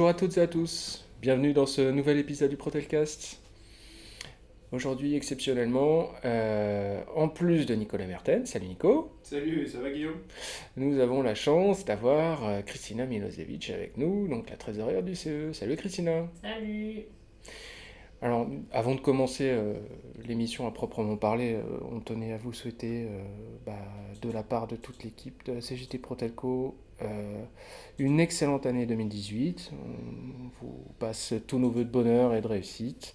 Bonjour à toutes et à tous, bienvenue dans ce nouvel épisode du Protelcast. Aujourd'hui, exceptionnellement, euh, en plus de Nicolas Merten, salut Nico, Salut, ça va Guillaume? Nous avons la chance d'avoir euh, Christina Milosevic avec nous, donc la trésorière du CE. Salut Christina. Salut Alors, avant de commencer euh, l'émission à proprement parler, euh, on tenait à vous souhaiter, euh, bah, de la part de toute l'équipe de la CGT Protelco, euh, une excellente année 2018. On vous passe tous nos voeux de bonheur et de réussite.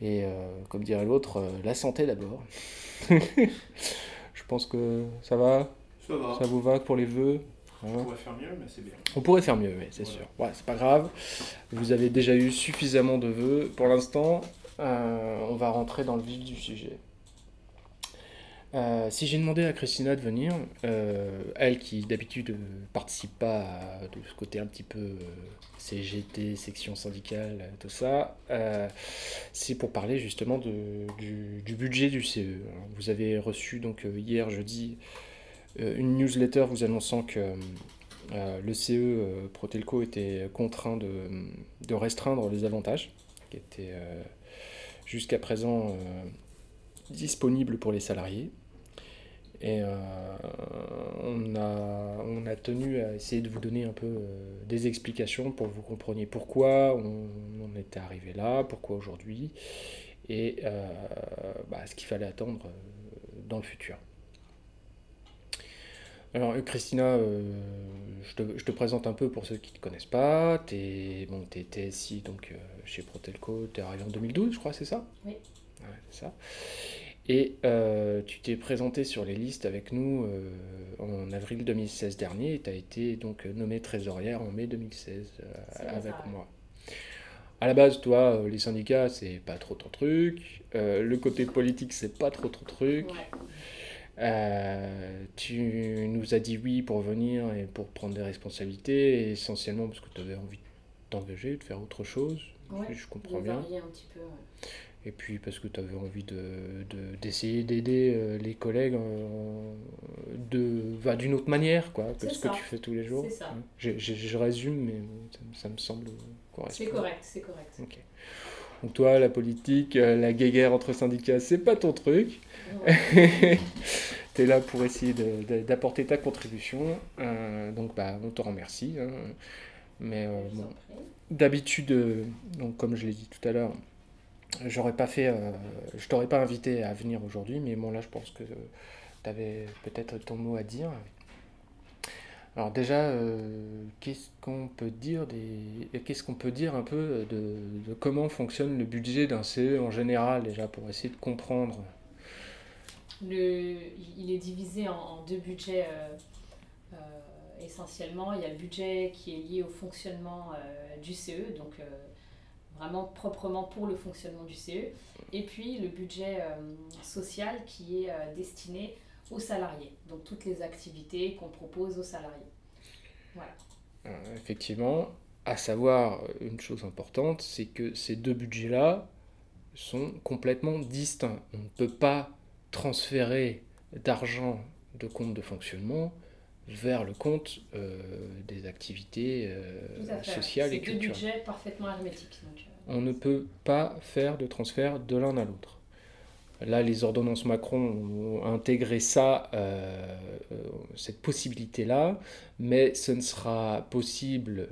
Et euh, comme dirait l'autre, euh, la santé d'abord. Je pense que ça va, Ça va. ça vous va pour les vœux? Hein On pourrait faire mieux, mais c'est bien. On pourrait faire mieux, mais c'est Voilà. sûr. Ouais, c'est pas grave. Vous avez déjà eu suffisamment de vœux. Pour l'instant, on va rentrer dans le vif du sujet. Euh, si j'ai demandé à Christina de venir, euh, elle qui d'habitude ne participe pas à, de ce côté un petit peu euh, CGT, section syndicale, euh, tout ça, euh, c'est pour parler justement de- du, budget du CE. Vous avez reçu donc euh, hier jeudi euh, une newsletter vous annonçant que euh, le CE euh, Protelco était contraint de, restreindre les avantages qui étaient euh, jusqu'à présent euh, disponibles pour les salariés. Et euh, on, a, on a tenu à essayer de vous donner un peu euh, des explications pour que vous compreniez pourquoi on, on était arrivé là, pourquoi aujourd'hui, et euh, bah, ce qu'il fallait attendre dans le futur. Alors, Christina, euh, je, te, je te présente un peu pour ceux qui ne te connaissent pas. Tu es, bon, TSI donc, euh, chez Protelco, tu es arrivé en 2012, je crois, c'est ça? Oui. Ouais, c'est ça. Et euh, tu t'es présenté sur les listes avec nous euh, en avril 2016 dernier et tu as été donc nommée trésorière en mai 2016 euh, avec ça, moi. À la base, toi, les syndicats, c'est pas trop ton truc. Le côté politique, c'est pas trop ton truc. Ouais. Tu nous as dit oui pour venir et pour prendre des responsabilités, essentiellement parce que tu avais envie de t'engager, de faire autre chose, Ouais, je comprends bien. un petit peu. ouais. Et puis parce que tu avais envie de, de- d'essayer d'aider euh, les collègues euh, bah, d'une autre manière quoi, que ce que tu fais tous les jours. Ça. Hein. Je, je- je résume, mais ça, me- ça me semble correct. C'est correct, c'est correct. Donc toi, la politique, euh, la guéguerre entre syndicats, c'est pas ton truc. Ouais. tu es là pour essayer d'apporter ta contribution. Euh, donc, bah, on te remercie. hein. Mais euh, bon, d'habitude, euh, donc, comme je l'ai dit tout à l'heure, j'aurais pas fait, euh, je t'aurais pas invité à venir aujourd'hui, mais bon, là, je pense que tu avais peut-être ton mot à dire. Alors déjà, euh, qu'est-ce qu'on peut dire des, qu'est-ce qu'on peut dire un peu de, comment fonctionne le budget d'un CE en général déjà pour essayer de comprendre? Le, il est divisé en, deux budgets euh, euh, essentiellement. Il y a le budget qui est lié au fonctionnement euh, du CE, donc euh, vraiment proprement pour le fonctionnement du CE. Et puis le budget euh, social qui est euh, destiné aux salariés, donc toutes les activités qu'on propose aux salariés. Voilà. Euh, effectivement, à savoir une chose importante, c'est que ces deux budgets-là sont complètement distincts. On ne peut pas transférer d'argent de compte de fonctionnement vers le compte euh, des activités euh, sociales et C'est deux culturelles. budgets parfaitement hermétiques. donc, euh, On ne peut pas faire de transfert de l'un à l'autre. Là, les ordonnances Macron ont intégré ça, euh, cette possibilité-là, mais ce ne sera possible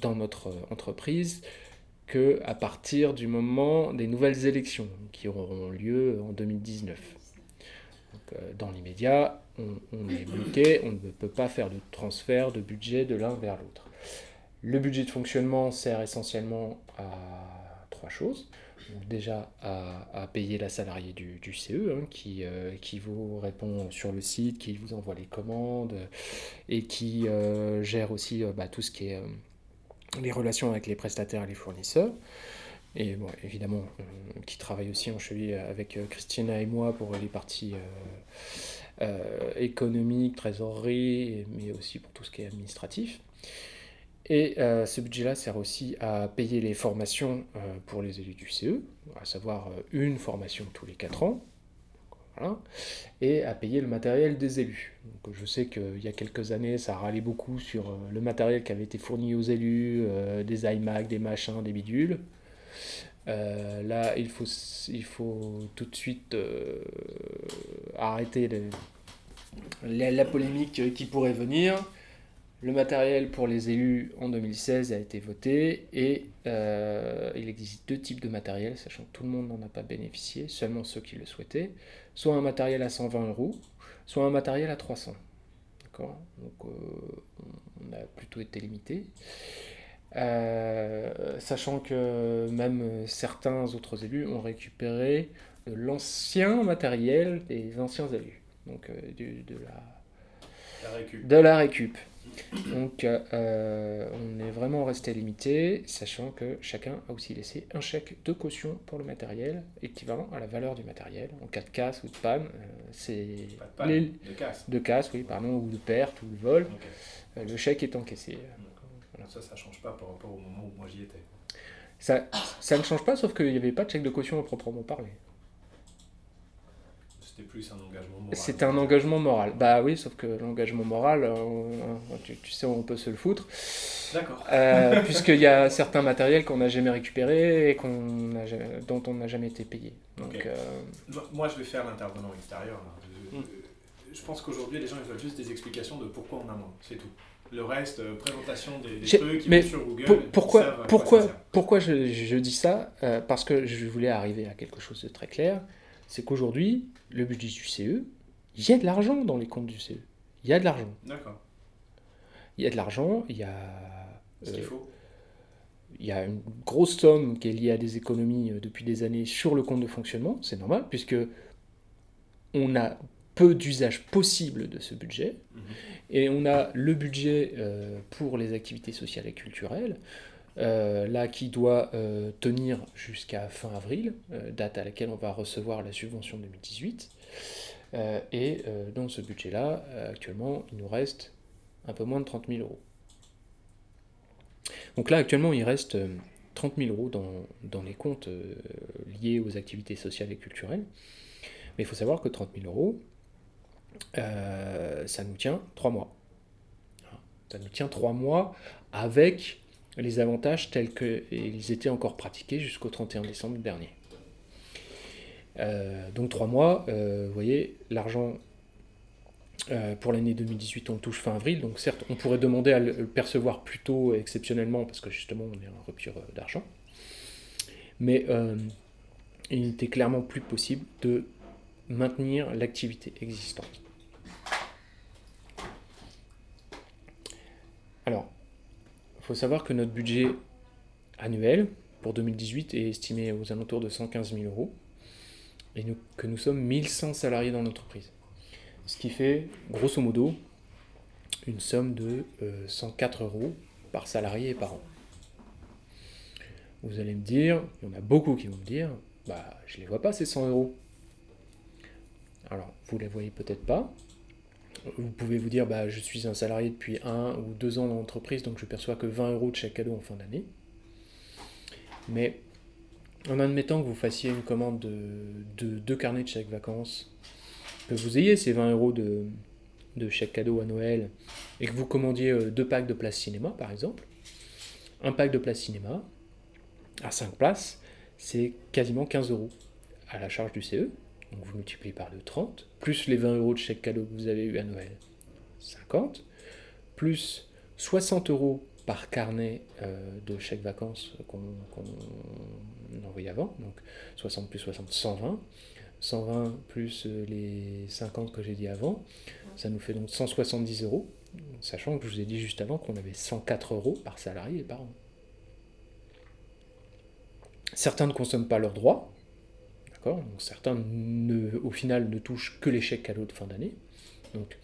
dans notre entreprise que à partir du moment des nouvelles élections qui auront lieu en 2019. Donc, euh, dans l'immédiat, on, est bloqué, on ne peut pas faire de transfert de budget de l'un vers l'autre. Le budget de fonctionnement sert essentiellement à trois choses. Déjà à, payer la salariée du, CE hein, qui, euh, qui vous répond sur le site, qui vous envoie les commandes et qui euh, gère aussi euh, bah, tout ce qui est les relations avec les prestataires et les fournisseurs. Et bon, évidemment, qui travaille aussi en cheville avec Christina et moi pour les parties euh, économiques, trésorerie, mais aussi pour tout ce qui est administratif. Et euh, ce budget-là sert aussi à payer les formations euh, pour les élus du CE, à savoir une formation tous les 4 ans. Et à payer le matériel des élus. Je sais qu'il y a quelques années, ça râlait beaucoup sur le matériel qui avait été fourni aux élus, des iMac, des machins, des bidules. Euh, là, il faut, il faut tout de suite arrêter la, la, polémique qui pourrait venir. Le matériel pour les élus en 2016 a été voté et il existe deux types de matériel, sachant que tout le monde n'en a pas bénéficié, seulement ceux qui le souhaitaient soit un matériel à 120 euros, soit un matériel à 300. D'accord? Donc euh, on a plutôt été limité. Euh, sachant que même certains autres élus ont récupéré l'ancien matériel des anciens élus, donc euh, de, la, la récup. de la récup. Donc euh, on est vraiment resté limité, sachant que chacun a aussi laissé un chèque de caution pour le matériel, équivalent à la valeur du matériel. En cas de casse ou de panne, euh, c'est... de casse. De casse, oui, pardon, ou de perte ou de vol. Euh, le chèque est encaissé. Ça, ça ne change pas par rapport au moment où moi j'y étais. Ça, ça ne change pas, sauf qu'il n'y avait pas de chèque de caution à proprement parler. C'était plus un engagement moral. C'était un engagement moral. Bah oui, sauf que l'engagement moral, euh, tu, tu, sais, on peut se le foutre. D'accord. Euh, Puisqu'il y a certains matériels qu'on n'a jamais récupérés et qu'on dont on n'a jamais été payé. Donc, euh... Moi, je vais faire l'intervenant extérieur. Je, mm. je pense qu'aujourd'hui, les gens ils veulent juste des explications de pourquoi on a moins. C'est tout. Le reste, euh, présentation des, des trucs, mais sur Google. Pour, pourquoi, pourquoi, pourquoi je, je, dis ça euh, Parce que je voulais arriver à quelque chose de très clair c'est qu'aujourd'hui, le budget du CE, il y a de l'argent dans les comptes du CE. Il y a de l'argent. D'accord. Il y a de l'argent, il y a. Ce qu'il faut. Il y a une grosse somme qui est liée à des économies euh, depuis des années sur le compte de fonctionnement, c'est normal, puisque on a peu d'usage possible de ce budget, mhm. Et on a le budget euh, pour les activités sociales et culturelles, euh, là qui doit euh, tenir jusqu'à fin avril, date à laquelle on va recevoir la subvention 2018. et dans ce budget-là, actuellement, il nous reste un peu moins de 30 000 euros. Donc là, actuellement, il reste 30 000 euros dans, dans les comptes liés aux activités sociales et culturelles. Mais il faut savoir que 30 000 euros, ça nous tient 3 mois. Ça nous tient 3 mois avec les avantages tels qu'ils étaient encore pratiqués jusqu'au 31 décembre dernier. Euh, donc trois mois, euh, vous voyez, l'argent euh, pour l'année 2018, on le touche fin avril, donc certes, on pourrait demander à le percevoir plus tôt exceptionnellement, parce que justement, on est en rupture d'argent, mais il n'était clairement plus possible de maintenir l'activité existante. Alors, il faut savoir que notre budget annuel pour 2018 est estimé aux alentours de 115 000 euros et que nous sommes 1100 salariés dans l'entreprise. Ce qui fait, grosso modo, une somme de 104 euh, euros par salarié et par an. Vous allez me dire, il y en a beaucoup qui vont me dire, bah je ne les vois pas ces 100 euros. Alors, vous les voyez peut-être pas, vous pouvez vous dire, bah, je suis un salarié depuis un ou deux ans dans l'entreprise, donc je perçois que 20 euros de chaque cadeau en fin d'année. Mais en admettant que vous fassiez une commande de deux carnets de chèques vacances, que vous ayez ces 20 euros de, chèque cadeau à Noël, et que vous commandiez euh, deux packs de place cinéma, par exemple, un pack de place cinéma, à 5 places, c'est quasiment 15 euros à la charge du CE. Donc vous multipliez par 2, 30, plus les 20 euros de chèque cadeau que vous avez eu à Noël, 50, plus 60 euros par carnet euh, de chèque vacances qu'on qu envoyait avant, donc 60 plus 60, 120. 120 plus euh, les 50 que j'ai dit avant, ça nous fait donc 170 euros, sachant que je vous ai dit juste avant qu'on avait 104 euros par salarié et par an. Certains ne consomment pas leurs droits, certains, au final, ne touchent que les chèques cadeaux de fin d'année. Donc,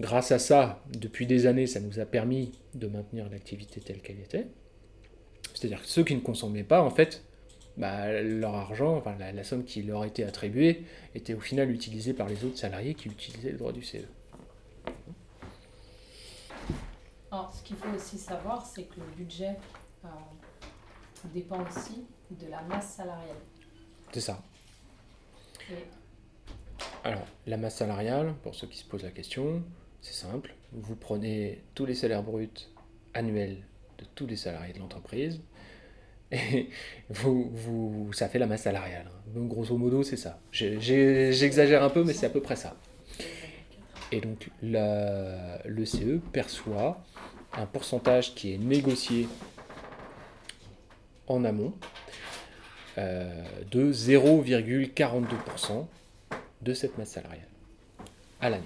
grâce à ça, depuis des années, ça nous a permis de maintenir l'activité telle qu'elle était. C'est-à-dire que ceux qui ne consommaient pas, en fait, bah, leur argent, la, somme qui leur était attribuée, était au final utilisée par les autres salariés qui utilisaient le droit du CE. Alors, ce qu'il faut aussi savoir, c'est que le budget euh, dépend aussi de la masse salariale. C'est ça. Alors, la masse salariale, pour ceux qui se posent la question, c'est simple. Vous prenez tous les salaires bruts annuels de tous les salariés de l'entreprise et vous, ça fait la masse salariale. Donc, grosso modo, c'est ça. J'exagère un peu, mais c'est à peu près ça. Et donc, le CE perçoit un pourcentage qui est négocié en amont euh, de 0,42% de cette masse salariale à l'année.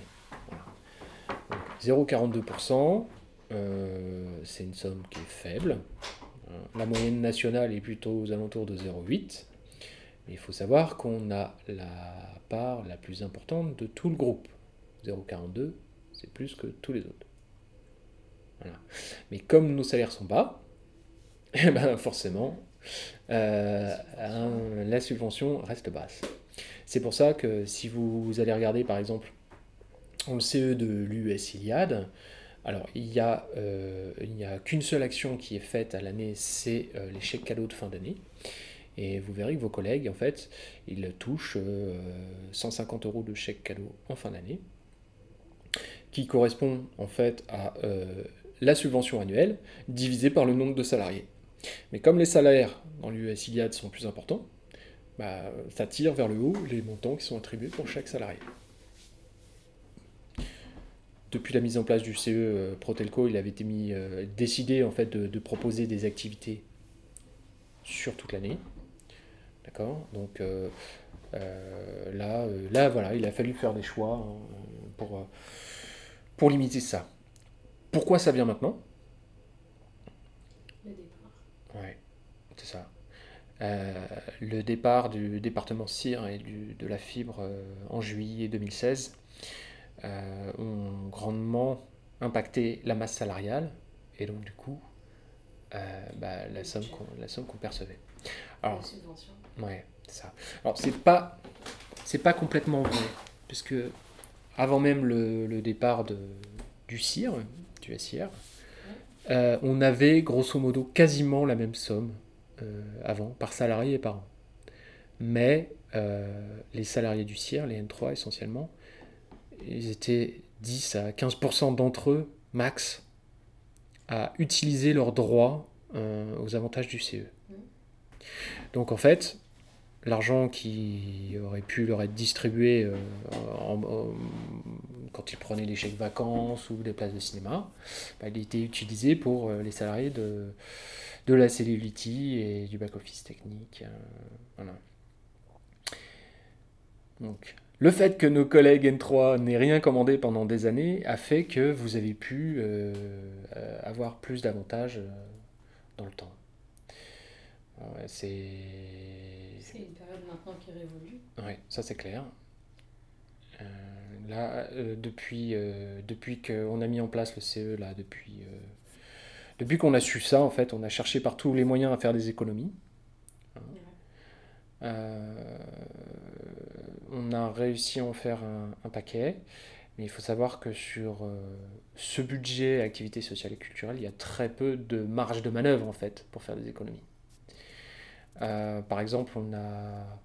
0,42%, euh, c'est une somme qui est faible. La moyenne nationale est plutôt aux alentours de 0,8. Mais il faut savoir qu'on a la part la plus importante de tout le groupe. 0,42, c'est plus que tous les autres. Mais comme nos salaires sont bas, eh ben forcément, euh, la subvention reste basse. C'est pour ça que si vous allez regarder par exemple le CE de l'US Iliad, alors il n'y a, euh, a qu'une seule action qui est faite à l'année, c'est euh, les chèques cadeaux de fin d'année. Et vous verrez que vos collègues, en fait, ils touchent 150 euros de chèque cadeau en fin d'année, qui correspond en fait à la subvention annuelle divisée par le nombre de salariés. Mais comme les salaires dans l'US Iliad sont plus importants, bah, ça tire vers le haut les montants qui sont attribués pour chaque salarié. Depuis la mise en place du CE euh, Protelco, il avait été euh, décidé en fait de, proposer des activités sur toute l'année. D'accord? Donc euh, là, là, voilà, il a fallu faire des choix hein, pour, pour limiter ça. Pourquoi ça vient maintenant? Ouais, c'est ça. Euh, le départ du département CIR et de la fibre euh, en juillet 2016 euh, ont grandement impacté la masse salariale et donc du coup bah, la, somme qu'on, percevait. Alors, ouais, c'est ça. Alors c'est pas c'est pas complètement vrai puisque avant même le, départ de, du CIR, du SIR, on avait grosso modo quasiment la même somme euh, avant, par salarié et par an. Mais euh, les salariés du CIR, les N3 essentiellement, ils étaient 10 à 15% d'entre eux, max, à utiliser leurs droits euh, aux avantages du CE. Donc en fait, l'argent qui aurait pu leur être distribué quand ils prenaient des chèques vacances ou des places de cinéma, bah, il était utilisé pour les salariés de, de la Cellulity et du back-office technique. Euh. Donc, le fait que nos collègues N3 n'aient rien commandé pendant des années a fait que vous avez pu euh, euh, avoir plus d'avantages dans le temps. c'est... une période maintenant qui révolue. Oui, ça c'est clair. là, depuis, depuis qu'on a mis en place le CE, là, depuis depuis qu'on a su ça, en fait, on a cherché par tous les moyens à faire des économies. Euh, on a réussi à en faire un, paquet, mais il faut savoir que sur euh, ce budget activité sociale et culturelle, il y a très peu de marge de manœuvre en fait pour faire des économies. Euh, par exemple, on a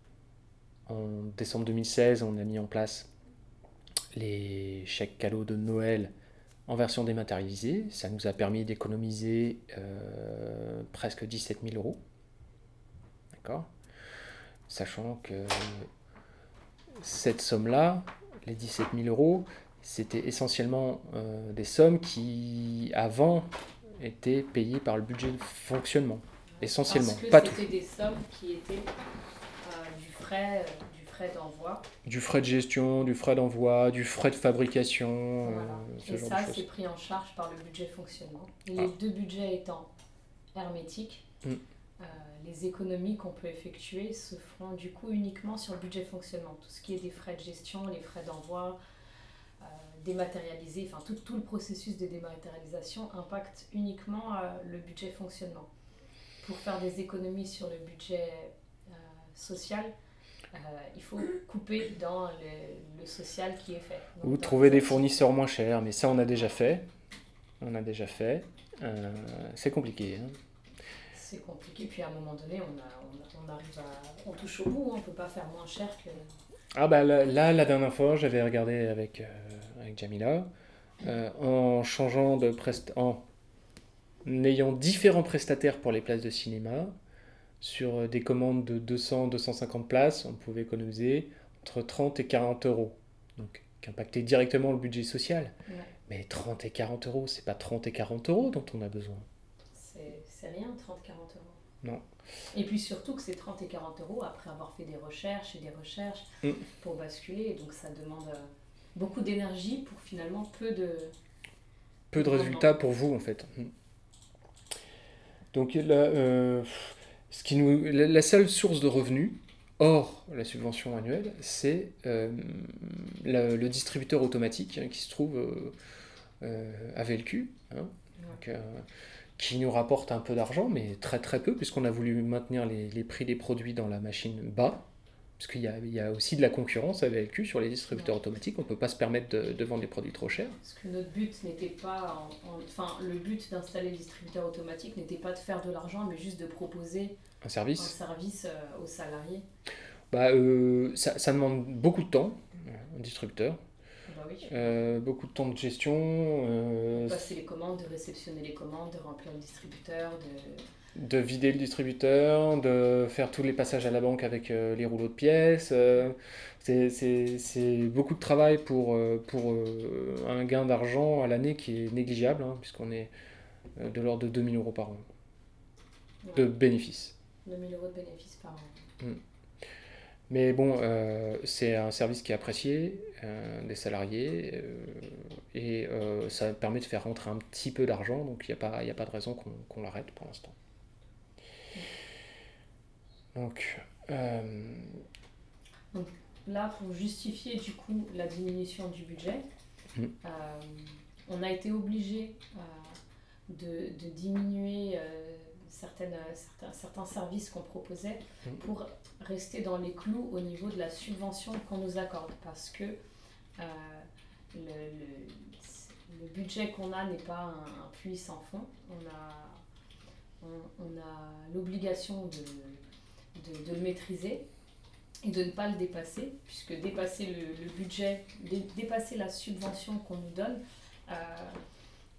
en décembre 2016, on a mis en place les chèques cadeaux de Noël en version dématérialisée. Ça nous a permis d'économiser euh, presque 17 000 euros. D'accord? Sachant que cette somme-là, les 17 000 euros, c'était essentiellement euh, des sommes qui, avant, étaient payées par le budget de fonctionnement. Essentiellement, pas tout. C'était des sommes qui étaient euh, du frais d'envoi. Du frais de gestion, du frais d'envoi, du frais de fabrication. Euh, et ça, c'est pris en charge par le budget fonctionnement. les ah. deux budgets étant hermétiques, mm. euh, les économies qu'on peut effectuer se feront du coup uniquement sur le budget fonctionnement. Tout ce qui est des frais de gestion, les frais d'envoi, euh, dématérialisés, enfin tout, tout, le processus de dématérialisation impacte uniquement le budget fonctionnement. Pour faire des économies sur le budget social, euh, il faut couper dans le, social qui est fait. Ou trouver des fournisseurs moins chers, mais ça on a déjà fait. On a déjà fait. Euh, c'est compliqué. Hein. C'est compliqué, puis à un moment donné, on, a, on, arrive à, on touche au bout, hein. on ne peut pas faire moins cher que... Ah bah là, là, la dernière fois, j'avais regardé avec, euh, avec Jamila, euh, en changeant de prest en ayant différents prestataires pour les places de cinéma, sur euh, des commandes de 200-250 places, on pouvait économiser entre 30 et 40 euros. Donc, qui impactait directement le budget social. Ouais. Mais 30 et 40 euros, c'est pas 30 et 40 euros dont on a besoin. C'est rien, 30-40 euros. Non. Et puis surtout que c'est 30 et 40 euros après avoir fait des recherches et des recherches Mm. pour basculer. Donc ça demande euh, beaucoup d'énergie pour finalement peu de. peu de résultats pour vous en fait. Mm. Donc là, euh, ce qui nous, la, la seule source de revenus, hors la subvention annuelle, c'est euh, la- le distributeur automatique hein, qui se trouve euh, à VLQ, hein, donc, qui nous rapporte un peu d'argent, mais très très peu, puisqu'on a voulu maintenir les, les prix des produits dans la machine bas. Parce qu'il y a, il y a aussi de la concurrence à VLQ sur les distributeurs automatiques, on ne peut pas se permettre de- de vendre des produits trop chers. Parce que notre but n'était pas. en- en- Enfin, le but d'installer le distributeur automatique n'était pas de faire de l'argent, mais juste de proposer Un un service service euh, aux salariés. Bah, euh, ça, ça demande beaucoup de temps, euh, un distributeur, Bah oui. Euh, beaucoup de temps de gestion, Passer les commandes, de réceptionner les commandes, de remplir le distributeur, de. De vider le distributeur, de faire tous les passages à la banque avec euh, les rouleaux de pièces. euh, c'est- beaucoup de travail pour, euh, pour euh, un gain d'argent à l'année qui est négligeable, hein, puisqu'on est de l'ordre de 2000 euros par an de bénéfices. 2000 euros de bénéfices par an. Mais bon, c'est un service qui est apprécié des salariés et ça permet de faire rentrer un petit peu d'argent, donc il n'y a, pas- y a pas de raison qu'on qu'on l'arrête pour l'instant. Donc, euh, Là, pour justifier du coup la diminution du budget, Mm. euh, on a été obligé euh, de, de diminuer euh, certaines, certains, certains services qu'on proposait Mm. pour rester dans les clous au niveau de la subvention qu'on nous accorde. Parce que euh, le, le- le budget qu'on a n'est pas un, un puits sans fond. On a, on, on a l'obligation de, de, de le maîtriser et de ne pas le dépasser, puisque dépasser le, le budget, dé- dépasser la subvention qu'on nous donne, euh,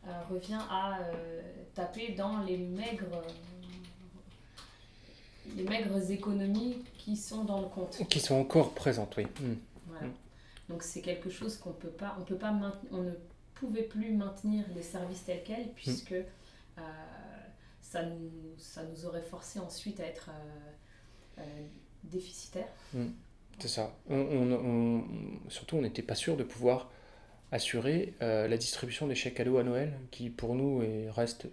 euh, revient à euh, taper dans les maigres, les maigres économies qui sont dans le compte. qui sont encore présentes, oui. Mm. Voilà. Mm. Donc c'est quelque chose qu'on peut pas, on peut pas maintenir, on ne pouvait plus maintenir les services tels quels puisque euh, ça nous, ça nous aurait forcé ensuite à être euh, euh, déficitaires. C'est ça. On, on- on- surtout, on n'était pas sûr de pouvoir assurer euh, la distribution des chèques cadeaux à Noël, qui pour nous est- reste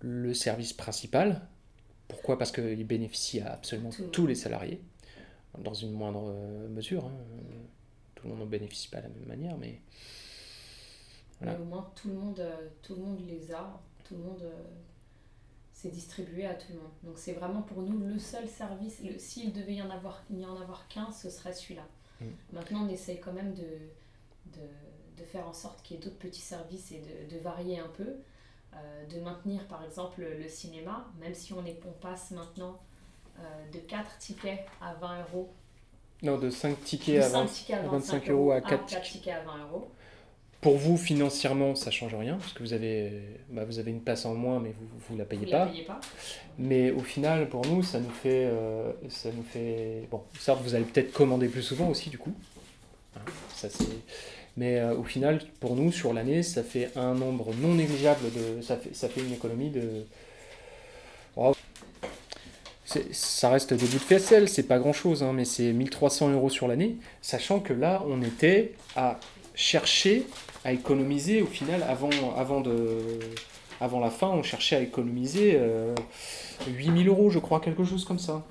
le service principal. Pourquoi? Parce qu'il bénéficie à absolument Tout tous les salariés, dans une moindre euh, mesure. hein. Tout le monde ne bénéficie pas de la même manière, mais Voilà. Mais au moins tout le monde, tout le monde les a, tout le monde s'est distribué à tout le monde. Donc c'est vraiment pour nous le seul service. S'il devait y en avoir, en avoir qu'un, ce serait celui-là. Mm. Maintenant, on essaye quand même de, de, de faire en sorte qu'il y ait d'autres petits services et de, de varier un peu. Euh, de maintenir par exemple le cinéma, même si on, est, on passe maintenant euh, de 4 tickets à 20 euros, non, de 5 de tickets à 5 20 tickets à à 25 25 euros à à 4 4 tickets. tickets à 20 euros. Pour vous, financièrement, ça change rien, parce que vous avez, bah, vous avez une place en moins, mais vous ne la payez Vous pas. la payez pas. Mais au final, pour nous, ça nous fait, euh, ça nous fait, bon, certes, vous allez peut-être commander plus souvent aussi du coup. Hein, ça c'est, mais euh, au final, pour nous, sur l'année, ça fait un nombre non négligeable de, ça fait, ça fait une économie de. Oh. C'est- Ça reste des bouts de ficelle, c'est pas grand chose, mais c'est 1300 euros sur l'année, sachant que là, on était à chercher à économiser au final avant, avant de, avant la fin, on cherchait à économiser euh, 8000 euros, je crois, quelque chose comme ça.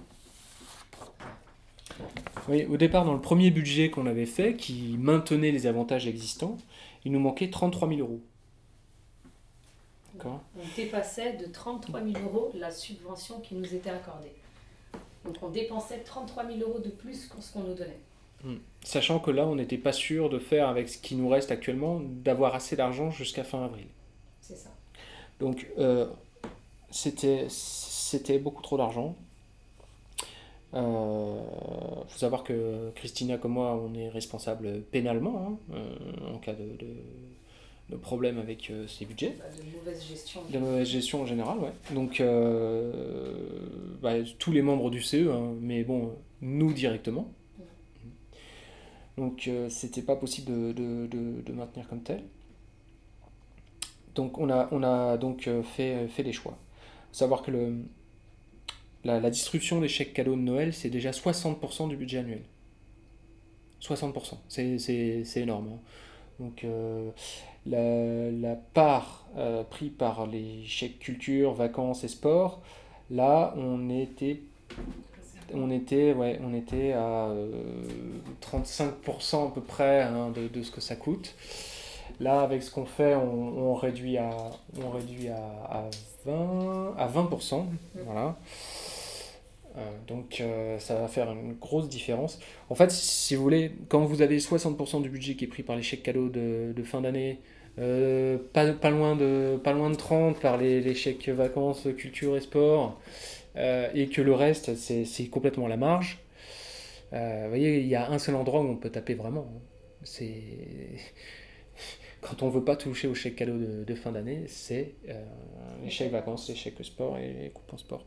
Oui, au départ, dans le premier budget qu'on avait fait, qui maintenait les avantages existants, il nous manquait 33 000 euros. D'accord On dépassait de 33 000 euros la subvention qui nous était accordée. Donc on dépensait 33 000 euros de plus que ce qu'on nous donnait. Sachant que là, on n'était pas sûr de faire avec ce qui nous reste actuellement, d'avoir assez d'argent jusqu'à fin avril. C'est ça. Donc, euh, c'était beaucoup trop d'argent. Il faut savoir que Christina comme moi, on est responsable pénalement hein, en cas de, de, problème avec ces budgets. Bah, de mauvaise gestion. De mauvaise gestion en général, ouais. Donc bah, tous les membres du CE, hein, mais bon, nous directement. Donc c'était pas possible de, de, de, maintenir comme tel. Donc on a, on a donc fait, fait des choix savoir que le, la, distribution des chèques cadeaux de Noël, c'est déjà 60% du budget annuel. 60%, c'est énorme. Hein. Donc euh, la, part euh, prise par les chèques culture, vacances et sport, là on était, on était, ouais, on était à 35% euh, à peu près hein, de, de, ce que ça coûte. Là, avec ce qu'on fait, on, réduit à, on réduit à, 20, à 20%. Voilà. Euh, donc euh, ça va faire une grosse différence. En fait, si vous voulez, quand vous avez 60% du budget qui est pris par les chèques cadeaux de, fin d'année, euh, pas, pas, loin de, pas loin de 30 par les, les chèques vacances, culture et sport, et que le reste, c'est complètement la marge, vous voyez, il y a un seul endroit où on peut taper vraiment. C'est quand on veut pas toucher au chèque cadeau de, fin d'année, c'est euh, les chèques vacances, les chèques sport et les coupons sport.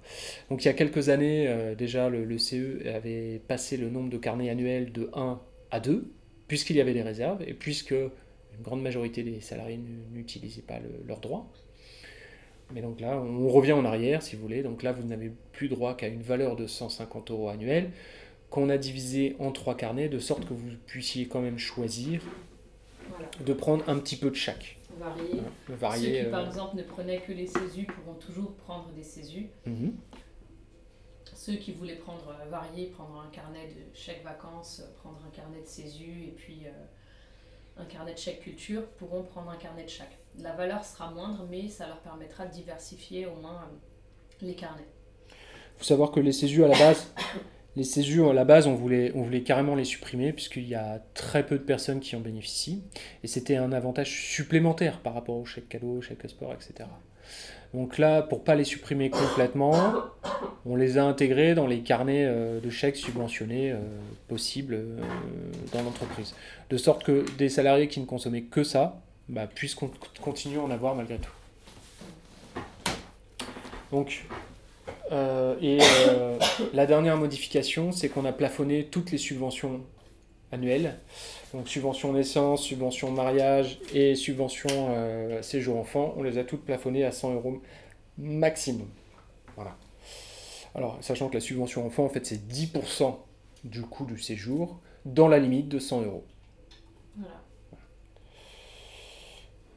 Donc il y a quelques années, euh, déjà, le, CE avait passé le nombre de carnets annuels de 1 à 2, puisqu'il y avait des réserves, et puisque une grande majorité des salariés n'utilisaient pas leurs droits. Mais donc là, on revient en arrière, si vous voulez. Donc là, vous n'avez plus droit qu'à une valeur de 150 euros annuels, qu'on a divisé en trois carnets, de sorte que vous puissiez quand même choisir de prendre un petit peu de chaque. Varier. Ceux qui, par euh, exemple, ne prenaient que les CESU pourront toujours prendre des CESU. Mhm. Ceux qui voulaient prendre euh, varier, prendre un carnet de chèques vacances, euh, prendre un carnet de CESU et puis un carnet de chèques culture, pourront prendre un carnet de chaque. La valeur sera moindre, mais ça leur permettra de diversifier au moins les carnets. Il faut savoir que les CESU, à la base, les à la base, on voulait, on voulait carrément les supprimer, puisqu'il y a très peu de personnes qui en bénéficient. Et c'était un avantage supplémentaire par rapport aux chèques cadeaux, chèques sport, etc. Donc là, pour pas les supprimer complètement, on les a intégrés dans les carnets euh, de chèques subventionnés euh, possibles euh, dans l'entreprise. De sorte que des salariés qui ne consommaient que ça bah, puissent continuer à en avoir malgré tout. Donc, euh, et euh, la dernière modification, c'est qu'on a plafonné toutes les subventions annuelles. Donc subvention naissance, subvention mariage et subvention euh, séjour enfant, on les a toutes plafonnées à 100 euros maximum. Voilà. Alors, sachant que la subvention enfant, en fait, c'est 10% du coût du séjour, dans la limite de 100 euros. Voilà.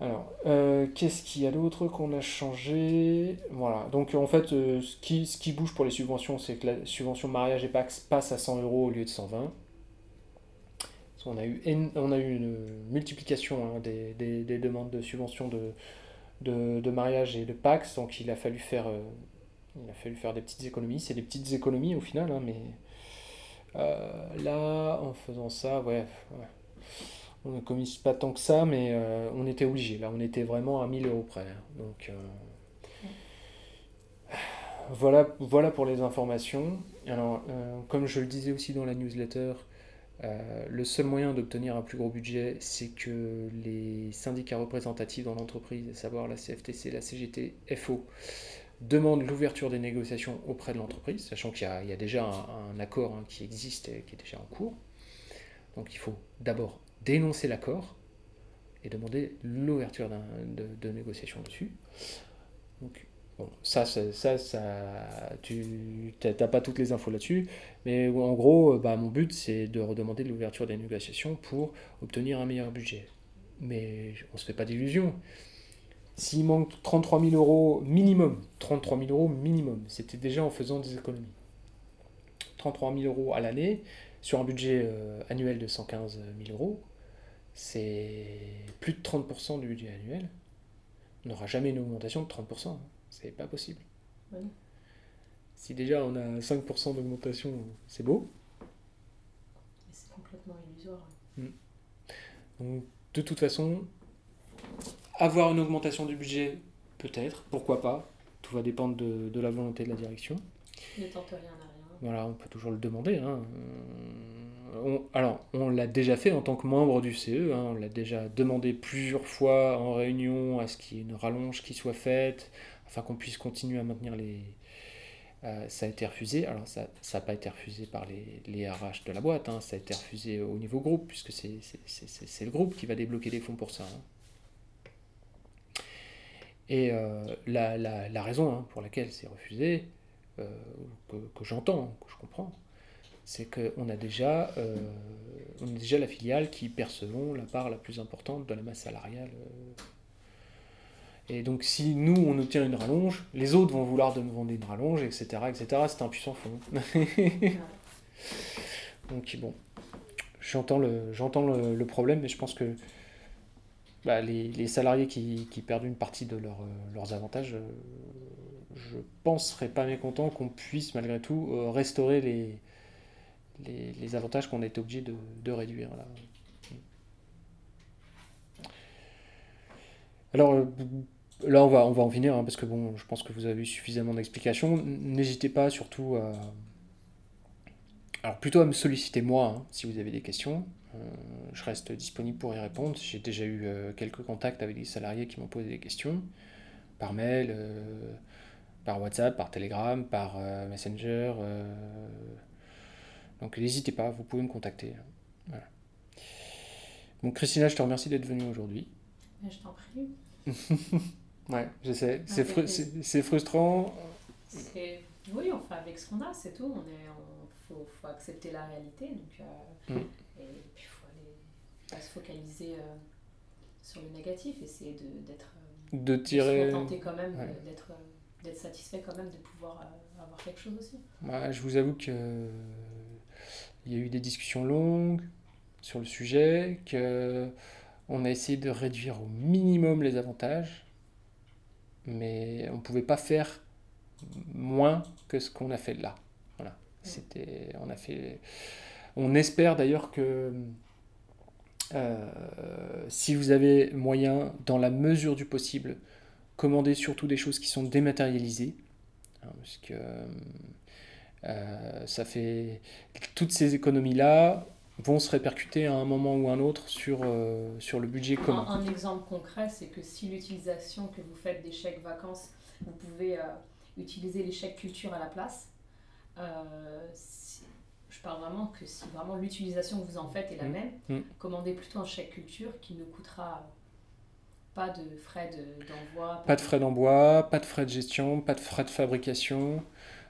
Alors, euh, qu'est-ce qu'il y a d'autre qu'on a changé? Voilà, donc en fait, euh, ce, qui, bouge pour les subventions, c'est que la subvention mariage et PAX passe à 100 euros au lieu de 120. On a eu, on a eu une multiplication hein, des, des, demandes de subventions de, mariage et de PAX, donc il a fallu faire, euh, il a fallu faire des petites économies. C'est des petites économies au final, hein, mais là, en faisant ça, ouais on ne commise pas tant que ça, mais euh, on était obligé. Là, on était vraiment à 1000 euros près. Donc, euh, voilà, voilà pour les informations. Alors, euh, comme je le disais aussi dans la newsletter, le seul moyen d'obtenir un plus gros budget, c'est que les syndicats représentatifs dans l'entreprise, à savoir la CFTC, la CGT, FO, demandent l'ouverture des négociations auprès de l'entreprise, sachant qu'il y, a déjà un, accord hein, qui existe et qui est déjà en cours. Donc il faut d'abord dénoncer l'accord et demander l'ouverture de, de négociations dessus. Donc, bon, ça, ça, ça, ça tu n'as pas toutes les infos là-dessus, mais en gros, bah, mon but, c'est de redemander l'ouverture des négociations pour obtenir un meilleur budget. Mais on ne se fait pas d'illusions. S'il manque 33 000 euros minimum, 33 000 euros minimum, c'était déjà en faisant des économies. 33 000 euros à l'année, sur un budget euh, annuel de 115 000 euros, c'est plus de 30% du budget annuel. On n'aura jamais une augmentation de 30%. Hein. C'est pas possible. Si déjà on a 5% d'augmentation, c'est beau. c'est complètement illusoire. Hmm. Donc, de toute façon, avoir une augmentation du budget, peut-être, pourquoi pas. Tout va dépendre de, la volonté de la direction. Ne tente rien à rien. Voilà, on peut toujours le demander. Hein. alors, on l'a déjà fait en tant que membre du CE, hein. on l'a déjà demandé plusieurs fois en réunion à ce qu'il y ait une rallonge qui soit faite, afin qu'on puisse continuer à maintenir les, euh, ça a été refusé. Alors, ça n'a pas été refusé par les, les RH de la boîte, hein. ça a été refusé au niveau groupe, puisque c'est le groupe qui va débloquer les fonds pour ça. Et euh, la, raison pour laquelle c'est refusé, euh, que, que j'entends, que je comprends, c'est qu'on a, déjà, on a déjà la filiale qui percevons la part la plus importante de la masse salariale et donc si nous, on obtient une rallonge, les autres vont vouloir demander une rallonge, etc. etc. C'est un puissant fond. donc bon, j'entends le, j'entends le, le, problème, mais je pense que bah, les, les, salariés qui, qui, perdent une partie de leur, leurs avantages, euh, je pense serais pas mécontent qu'on puisse malgré tout euh, restaurer les, les, avantages qu'on a été obligé de, réduire. Là. Alors, euh, là, on va, on va en finir, hein, parce que bon, je pense que vous avez eu suffisamment d'explications. N'hésitez pas surtout à. Alors, plutôt à me solliciter moi, hein, si vous avez des questions. Euh, je reste disponible pour y répondre. J'ai déjà eu quelques contacts avec des salariés qui m'ont posé des questions, par mail, par WhatsApp, par Telegram, par Messenger. Donc, n'hésitez pas, vous pouvez me contacter. Voilà. Donc, Christina, je te remercie d'être venue aujourd'hui. Je t'en prie. Ouais, je sais. C'est fru c'est frustrant. Oui, on fait avec ce qu'on a, c'est tout. On est, on, faut, faut, accepter la réalité. Donc, euh, mm. Et puis, il faut aller pas se focaliser euh, sur le négatif, essayer d'être. De, de, tirer. Tenter quand même, ouais. d'être d'être satisfait quand même de pouvoir euh, avoir quelque chose aussi. Ouais, je vous avoue que il y a eu des discussions longues sur le sujet, que on a essayé de réduire au minimum les avantages mais on ne pouvait pas faire moins que ce qu'on a fait là. Voilà. C'était, on a fait. On espère d'ailleurs que euh, si vous avez moyen, dans la mesure du possible, commander surtout des choses qui sont dématérialisées, hein, parce que euh, ça fait toutes ces économies là vont se répercuter à un moment ou un autre sur, euh, sur le budget commun. Un, un exemple concret, c'est que si l'utilisation que vous faites des chèques vacances, vous pouvez euh, utiliser les chèques culture à la place. Euh, je parle vraiment que si vraiment l'utilisation que vous en faites est la mmh. même, mmh. commandez plutôt un chèque culture qui ne coûtera pas de frais d'envoi. pas de frais d'envoi, pas de frais de gestion, pas de frais de fabrication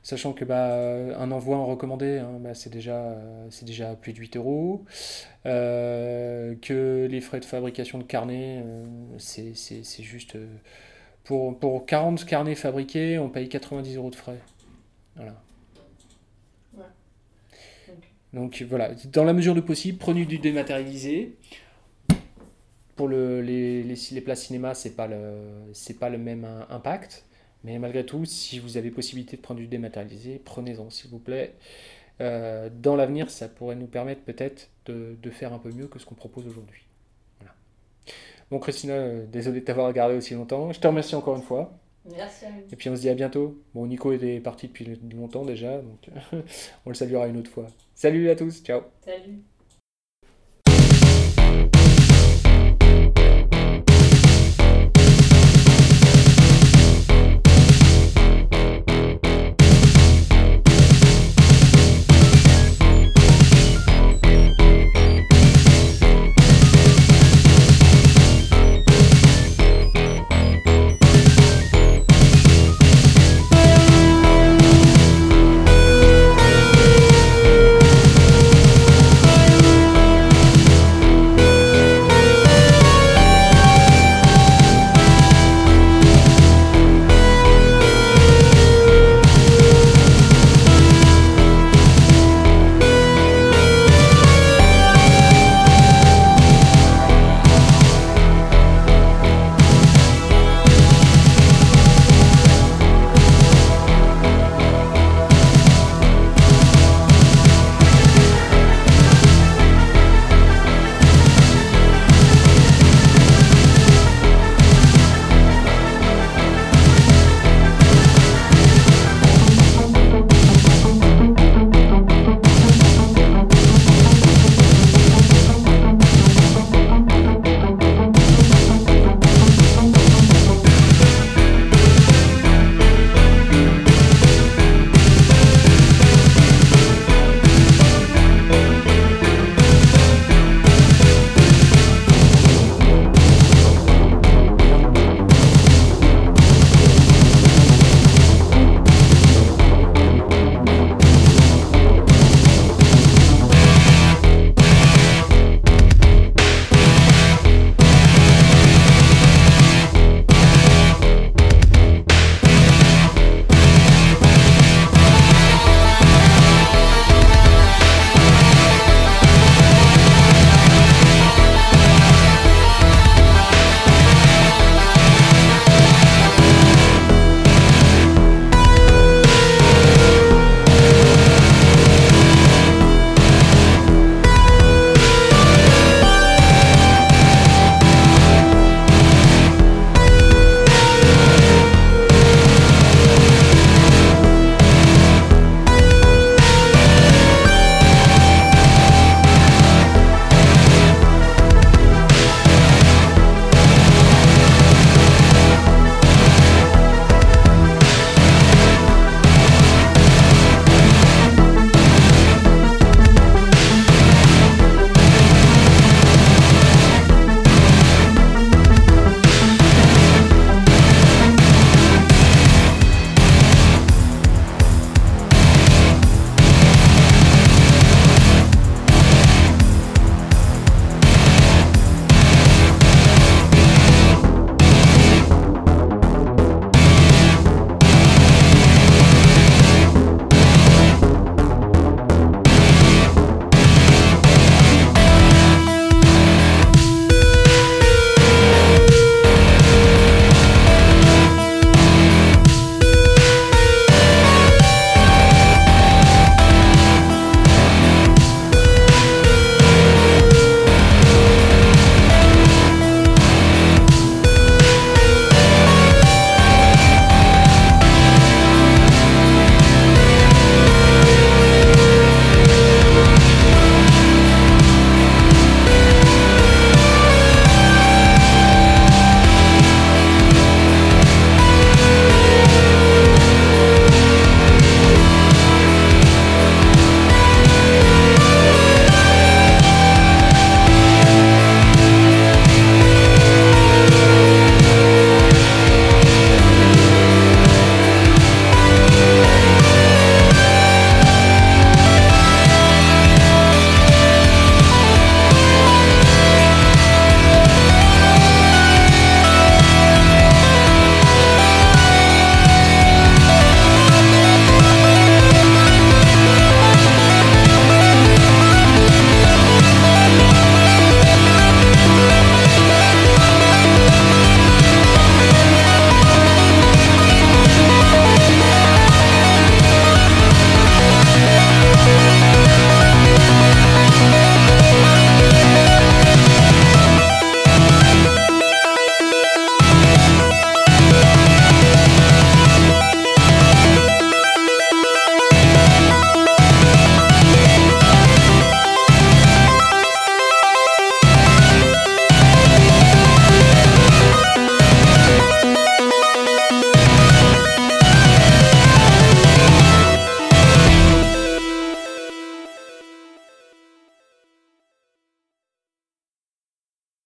sachant que bah, un envoi en recommandé, hein, bah, c'est déjà, c'est déjà plus de 8 euros, euh, que les frais de fabrication de carnets, euh, c'est, juste... Euh, pour, pour 40 carnets fabriqués, on paye 90 euros de frais. Voilà. Ouais. Donc voilà, dans la mesure du possible, prenez du dématérialisé. Pour le, les, les, les places cinéma, c'est pas le, c'est pas le même impact. Mais malgré tout, si vous avez possibilité de prendre du dématérialisé, prenez-en s'il vous plaît. Euh, dans l'avenir, ça pourrait nous permettre peut-être de, de, faire un peu mieux que ce qu'on propose aujourd'hui. Voilà. Bon, Christina, euh, désolé de t'avoir regardé aussi longtemps. Je te remercie encore une fois. Merci. Et puis on se dit à bientôt. Bon, Nico était parti depuis longtemps déjà, donc on le saluera une autre fois. Salut à tous, ciao. Salut.